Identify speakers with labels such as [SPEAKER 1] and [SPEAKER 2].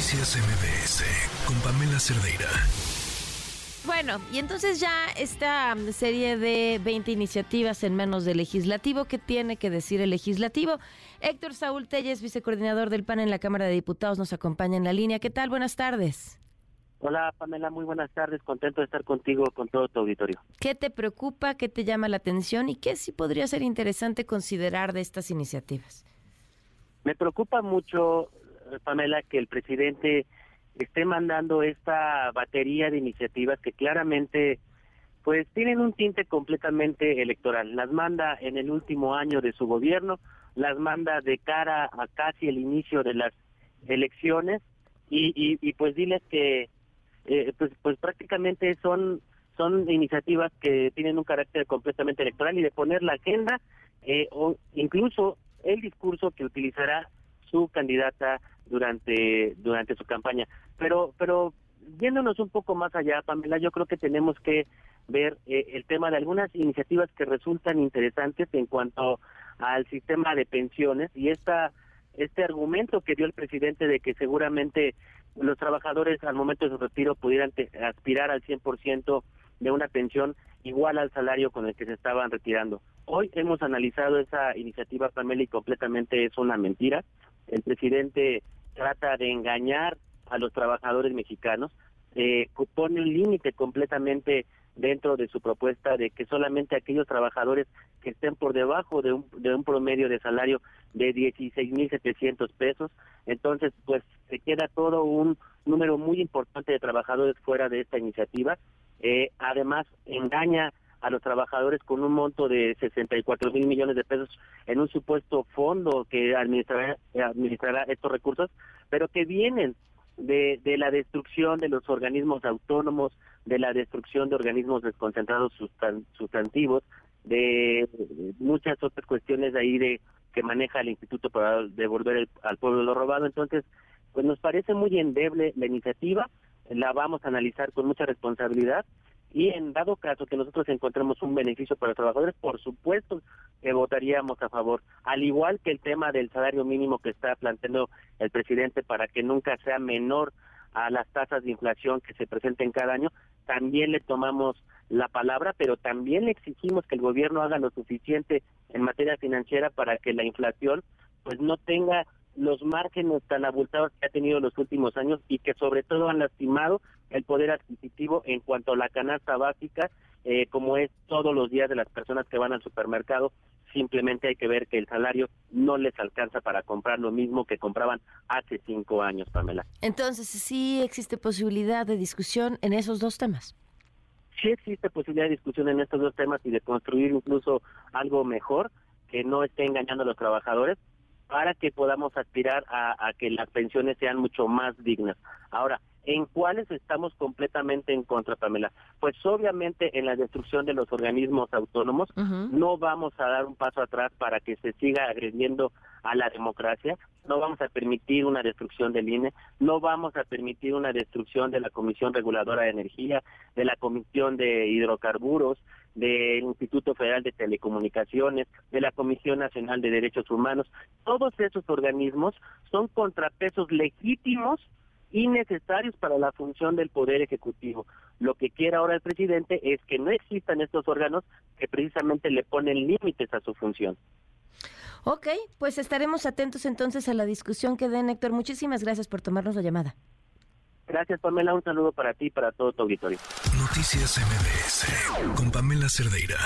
[SPEAKER 1] Noticias MBS con Pamela Cerdeira.
[SPEAKER 2] Bueno, y entonces ya esta mm, serie de 20 iniciativas en manos del legislativo, ¿qué tiene que decir el legislativo? Héctor Saúl Telles, vicecoordinador del PAN en la Cámara de Diputados, nos acompaña en la línea. ¿Qué tal? Buenas tardes.
[SPEAKER 3] Hola Pamela, muy buenas tardes, contento de estar contigo, con todo tu auditorio.
[SPEAKER 2] ¿Qué te preocupa, qué te llama la atención y qué sí podría ser interesante considerar de estas iniciativas?
[SPEAKER 3] Me preocupa mucho, Pamela, que el presidente esté mandando esta batería de iniciativas que claramente pues tienen un tinte completamente electoral. Las manda en el último año de su gobierno, las manda de cara a casi el inicio de las elecciones y, y pues diles que eh, pues, pues prácticamente son son iniciativas que tienen un carácter completamente electoral y de poner la agenda eh, o incluso el discurso que utilizará su candidata durante durante su campaña. Pero pero viéndonos un poco más allá, Pamela, yo creo que tenemos que ver eh, el tema de algunas iniciativas que resultan interesantes en cuanto al sistema de pensiones y esta este argumento que dio el presidente de que seguramente los trabajadores al momento de su retiro pudieran aspirar al 100% de una pensión igual al salario con el que se estaban retirando. Hoy hemos analizado esa iniciativa, Pamela, y completamente es una mentira. El presidente trata de engañar a los trabajadores mexicanos, eh, pone un límite completamente dentro de su propuesta de que solamente aquellos trabajadores que estén por debajo de un, de un promedio de salario de 16.700 pesos, entonces pues se queda todo un número muy importante de trabajadores fuera de esta iniciativa. Eh, además, engaña a los trabajadores con un monto de 64 mil millones de pesos en un supuesto fondo que administrará, administrará estos recursos, pero que vienen de, de la destrucción de los organismos autónomos, de la destrucción de organismos desconcentrados sustantivos, de muchas otras cuestiones ahí de que maneja el Instituto para devolver al pueblo lo robado. Entonces, pues nos parece muy endeble la iniciativa, la vamos a analizar con mucha responsabilidad y en dado caso que nosotros encontremos un beneficio para los trabajadores, por supuesto que votaríamos a favor, al igual que el tema del salario mínimo que está planteando el presidente para que nunca sea menor a las tasas de inflación que se presenten cada año, también le tomamos la palabra, pero también le exigimos que el gobierno haga lo suficiente en materia financiera para que la inflación pues no tenga los márgenes tan abultados que ha tenido los últimos años y que sobre todo han lastimado el poder adquisitivo en cuanto a la canasta básica, eh, como es todos los días de las personas que van al supermercado. Simplemente hay que ver que el salario no les alcanza para comprar lo mismo que compraban hace cinco años, Pamela.
[SPEAKER 2] Entonces, sí existe posibilidad de discusión en esos dos temas.
[SPEAKER 3] Sí existe posibilidad de discusión en estos dos temas y de construir incluso algo mejor que no esté engañando a los trabajadores, para que podamos aspirar a, que las pensiones sean mucho más dignas. Ahora, ¿En cuáles estamos completamente en contra, Pamela? Pues obviamente en la destrucción de los organismos autónomos no vamos a dar un paso atrás para que se siga agrediendo a la democracia, no vamos a permitir una destrucción del INE, no vamos a permitir una destrucción de la Comisión Reguladora de Energía, de la Comisión de Hidrocarburos, del Instituto Federal de Telecomunicaciones, de la Comisión Nacional de Derechos Humanos. Todos esos organismos son contrapesos legítimos y necesarios para la función del Poder Ejecutivo. Lo que quiere ahora el presidente es que no existan estos órganos que precisamente le ponen límites a su función.
[SPEAKER 2] Ok, pues estaremos atentos entonces a la discusión que den, Héctor. Muchísimas gracias por tomarnos la llamada.
[SPEAKER 3] Gracias, Pamela. Un saludo para ti y para todo tu auditorio.
[SPEAKER 1] Noticias MBS con Pamela Cerdeira.